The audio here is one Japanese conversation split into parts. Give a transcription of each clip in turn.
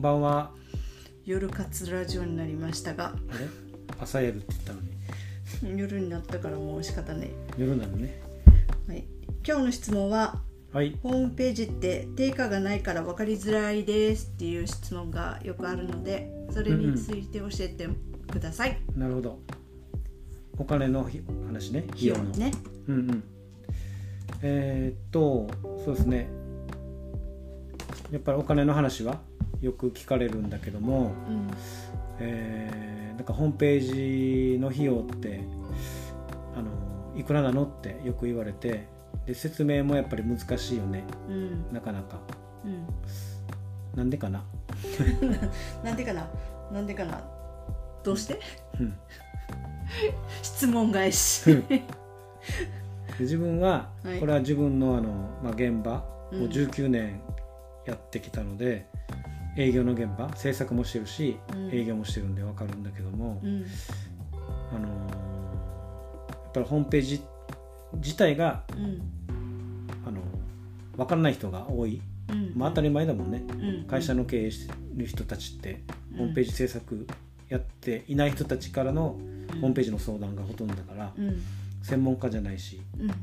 んばんは。夜活ラジオになりましたがあれ？朝やるって言ったのに。夜になったからもう仕方ない、夜なのね。はい、今日の質問ははい。ホームページって定価がないから分かりづらいですっていう質問がよくあるのでそれについて教えてください、なるほど。お金のひ話ね。費用の。ねうんうん。えーっと、そうですね。やっぱりお金の話は？よく聞かれるんだけども、うん。えーなんかホームページの費用ってあのいくらなのってよく言われてで説明もやっぱり難しいよね。うん。なかなか。うん。なんでかな？なんでかな？なんでかな？どうして？うん。質問返し。で自分は、はい。これは自分のあの、まあ、現場うん。を19年やってきたので、営業の現場制作もしてるし、うん。営業もしてるんで分かるんだけども、うん。あのやっぱりホームページ自体がうん。あの分からない人が多い、うん。まあ、当たり前だもんね、うん。会社の経営してる人たちって、ホームページ制作やっていない人たちからのホームページの相談がほとんどだから、うん。専門家じゃないしうん。や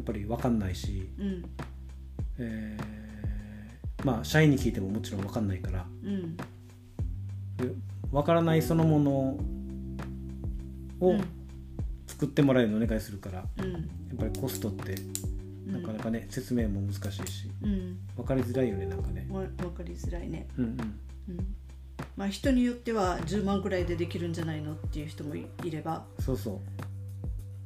っぱり分かんないし、うん。えーまあ社員に聞いてももちろん分かんないから。うん。で分からないそのものをうん。作ってもらえるのをお願いするから。やうん。っぱりコストってなかなかね、説明も難しいしうん。分かりづらいよねなんかね。わ分かりづらいね。うんうん。うん。まあ人によっては10万ぐらいでできるんじゃないのっていう人もいいれば。そうそ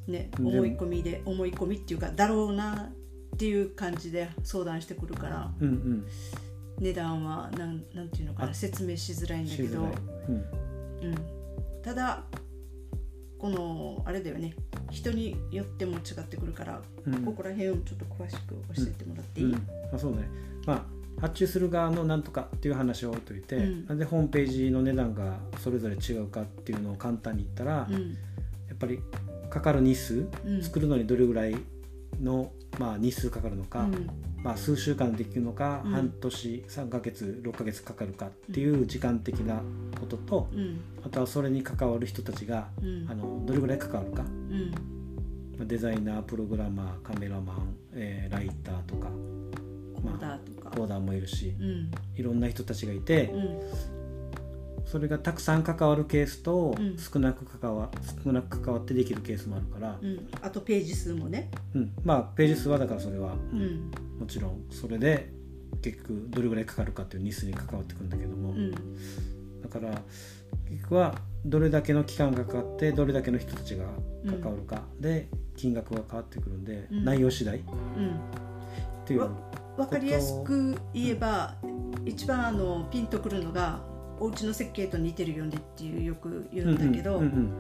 う。ね思い込みで思い込みっていうかだろうなっていう感じで相談してくるからうんうん。値段はなんなんていうのかなあ説明しづらいんだけどうん。うん、ただこのあれだよね人によっても違ってくるから、うん。ここら辺をちょっと詳しく教えてもらっていい、うん。まあ、そうね。まあ発注する側のなんとかっていう話を置いといて、うん。なんでホームページの値段がそれぞれ違うかっていうのを簡単に言ったら、やうん。っぱりかかる日数、うん。作るのにどれぐらいの、まあ、日数かかるのか、うん。まあ、数週間できるのか、うん。半年3ヶ月6ヶ月かかるかっていう時間的なことと、うん。あとはそれに関わる人たちが、うん。あのどれぐらい関わるか。うん。まあデザイナープログラマーカメラマン、えーライターとかコーダーとか、コーダーもいるしうん。いろんな人たちがいてうんそれがたくさん関わるケースとうん。少なく関わ少なく関わってできるケースもあるから、うん、あとページ数もね、うん。まあページ数はだからそれは、うん。うんもちろんそれで結局どれぐらいかかるかっていう日数に関わってくるんだけども、うん。だから結局はどれだけの期間がかかってどれだけの人たちが関わるか。で金額が変わってくるんで、うん。内容次第。っうん。ていうわ分かりやすく言えば、一番あのピンとくるのがお家の設計と似てるよねっていうよく言うんだけど、うんうんうんうんよ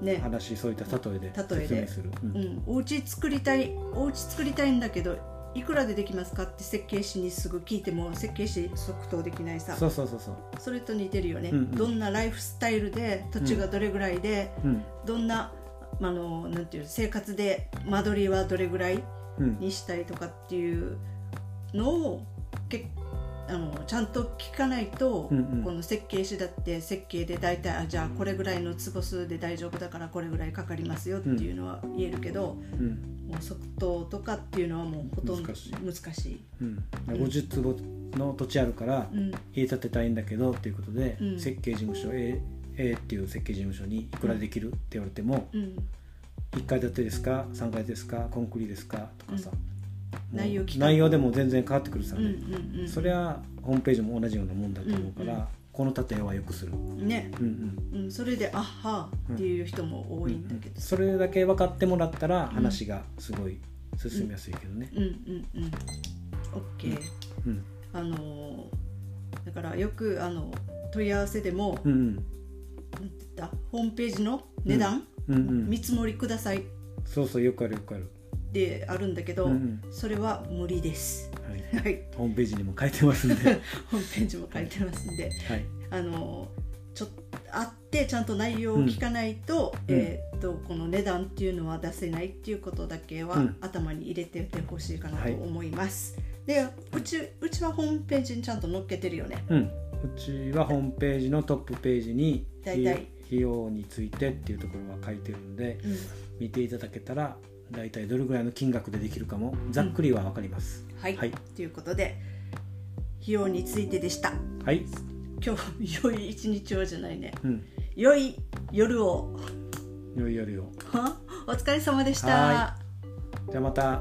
くね。話そういった例えで例えで。説明する、うん。うん、お家作りたいお家作りたいんだけどいくらでできますかって設計士にすぐ聞いても設計士即答できないさ。そうそうそうそう。それと似てるよね、うんうん。どんなライフスタイルで土地がどれぐらいで、うん。どんなあのなんていう生活で間取りはどれぐらいうん。にしたいとかっていうのをけあのちゃんと聞かないと、うんうん。この設計士だって設計で大体あじゃあこれぐらいの坪数で大丈夫だからこれぐらいかかりますよっていうのは言えるけど、うん。もう即答とかっていうのはもうほとんど難しい。難しい。うん、50坪の土地あるからうん。家建てたいんだけどっていうことで、うん。設計事務所 A, A っていう設計事務所にいくらできるって言われても、うん。1階建てですか3階ですかコンクリですかとかさ、内容内容でも全然変わってくるさ。ね、うんうんうん。それはホームページも同じようなもんだと思うから、うんうんこの建屋はよくする、ね、うんうん。うん、それであっはっていう人も多いんだけど、それだけ分かってもらったら話がすごい進みやすいけどね、うん、うんうん。OK、うん。あのーだからよくあの問い合わせでも、うんうん。ホームページの値段、うんうん見積もりください。っそうそうよくあるよくある、てあるんだけど、うんうん。それは無理です。はい、はい、ホームページにも書いてますんで、ホームページも書いてますんで、はい、あのちょっと会ってちゃんと内容を聞かないと,、うん。えーっとこの値段っていうのは出せないっていうことだけはうん。頭に入れておいてほしいかなはい。と思います。でうちうちはホームページにちゃんと載っけてるよね。うん。うちはホームページのトップページに大体。費用についてっていうところが書いてるんでうん。見ていただけたら大体どれぐらいの金額でできるかもざっくりは分かります、はい、はい。ということで費用についてでした。はい、今日良い一日をじゃないね。うん、良い夜を。よいよりをお疲れ様でした。はじゃあまた